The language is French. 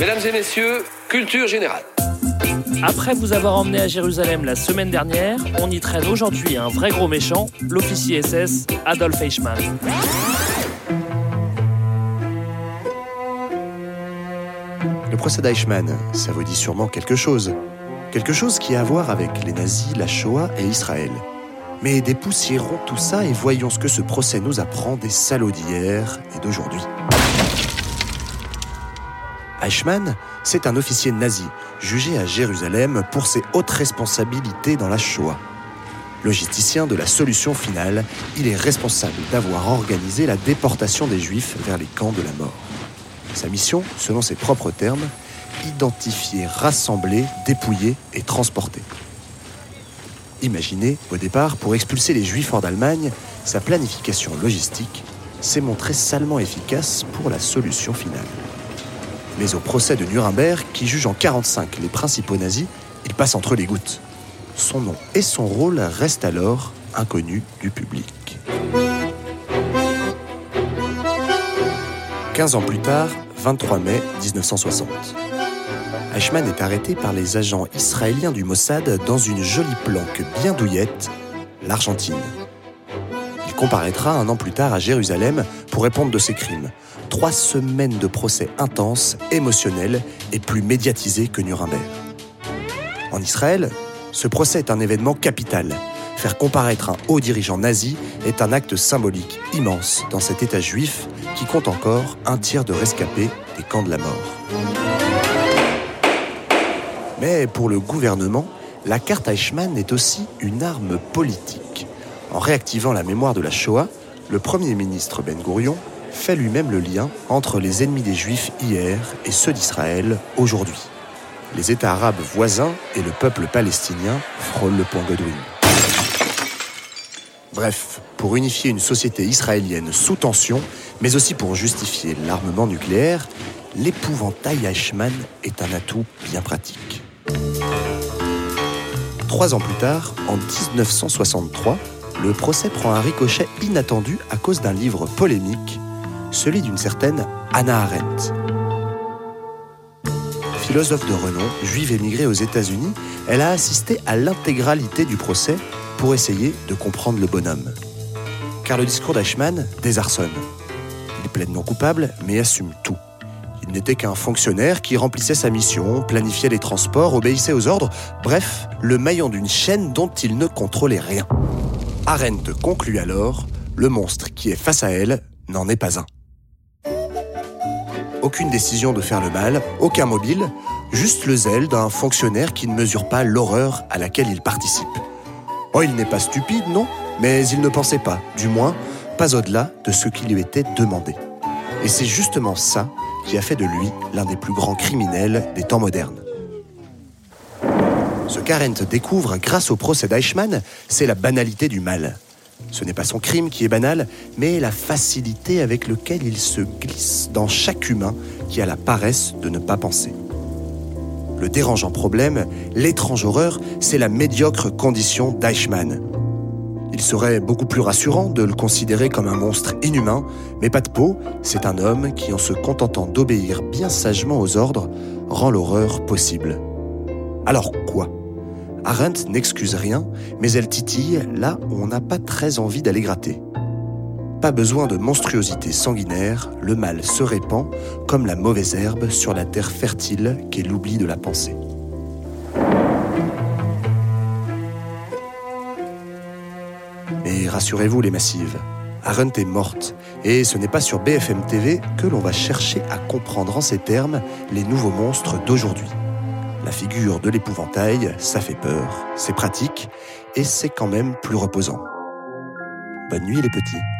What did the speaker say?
Mesdames et messieurs, culture générale. Après vous avoir emmené à Jérusalem la semaine dernière, on y traîne aujourd'hui un vrai gros méchant, l'officier SS Adolf Eichmann. Le procès d'Eichmann, ça vous dit sûrement quelque chose. Quelque chose qui a à voir avec les nazis, la Shoah et Israël. Mais dépoussiérons tout ça et voyons ce que ce procès nous apprend des salauds d'hier et d'aujourd'hui. Eichmann, c'est un officier nazi jugé à Jérusalem pour ses hautes responsabilités dans la Shoah. Logisticien de la solution finale, il est responsable d'avoir organisé la déportation des Juifs vers les camps de la mort. Sa mission, selon ses propres termes, identifier, rassembler, dépouiller et transporter. Imaginez, au départ, pour expulser les Juifs hors d'Allemagne, sa planification logistique s'est montrée salement efficace pour la solution finale. Mais au procès de Nuremberg, qui juge en 1945 les principaux nazis, il passe entre les gouttes. Son nom et son rôle restent alors inconnus du public. 15 ans plus tard, 23 mai 1960. Eichmann est arrêté par les agents israéliens du Mossad dans une jolie planque bien douillette, l'Argentine. Il comparaîtra un an plus tard à Jérusalem pour répondre de ses crimes. Trois semaines de procès intenses, émotionnels et plus médiatisés que Nuremberg. En Israël, ce procès est un événement capital. Faire comparaître un haut dirigeant nazi est un acte symbolique immense dans cet État juif qui compte encore un tiers de rescapés des camps de la mort. Mais pour le gouvernement, la carte Eichmann est aussi une arme politique. En réactivant la mémoire de la Shoah, le Premier ministre Ben Gurion fait lui-même le lien entre les ennemis des Juifs hier et ceux d'Israël aujourd'hui. Les États arabes voisins et le peuple palestinien frôlent le point Godwin. Bref, pour unifier une société israélienne sous tension, mais aussi pour justifier l'armement nucléaire, l'épouvantail Eichmann est un atout bien pratique. Trois ans plus tard, en 1963, le procès prend un ricochet inattendu à cause d'un livre polémique, celui d'une certaine Anna Arendt. Philosophe de renom, juive émigrée aux États-Unis, elle a assisté à l'intégralité du procès pour essayer de comprendre le bonhomme. Car le discours d'Eichmann désarçonne. Il est pleinement coupable, mais assume tout. N'était qu'un fonctionnaire qui remplissait sa mission, planifiait les transports, obéissait aux ordres, bref, le maillon d'une chaîne dont il ne contrôlait rien. Arendt conclut alors, le monstre qui est face à elle n'en est pas un. Aucune décision de faire le mal, aucun mobile, juste le zèle d'un fonctionnaire qui ne mesure pas l'horreur à laquelle il participe. Oh, il n'est pas stupide, non, mais il ne pensait pas, du moins, pas au-delà de ce qui lui était demandé. Et c'est justement ça qui a fait de lui l'un des plus grands criminels des temps modernes. Ce qu'Arendt découvre grâce au procès d'Eichmann, c'est la banalité du mal. Ce n'est pas son crime qui est banal, mais la facilité avec laquelle il se glisse dans chaque humain qui a la paresse de ne pas penser. Le dérangeant problème, l'étrange horreur, c'est la médiocre condition d'Eichmann. Il serait beaucoup plus rassurant de le considérer comme un monstre inhumain, mais pas de peau, c'est un homme qui, en se contentant d'obéir bien sagement aux ordres, rend l'horreur possible. Alors quoi? Arendt n'excuse rien, mais elle titille là où on n'a pas très envie d'aller gratter. Pas besoin de monstruosité sanguinaire, le mal se répand comme la mauvaise herbe sur la terre fertile qu'est l'oubli de la pensée. Rassurez-vous les massives, Arendt est morte, et ce n'est pas sur BFM TV que l'on va chercher à comprendre en ces termes les nouveaux monstres d'aujourd'hui. La figure de l'épouvantail, ça fait peur, c'est pratique, et c'est quand même plus reposant. Bonne nuit les petits.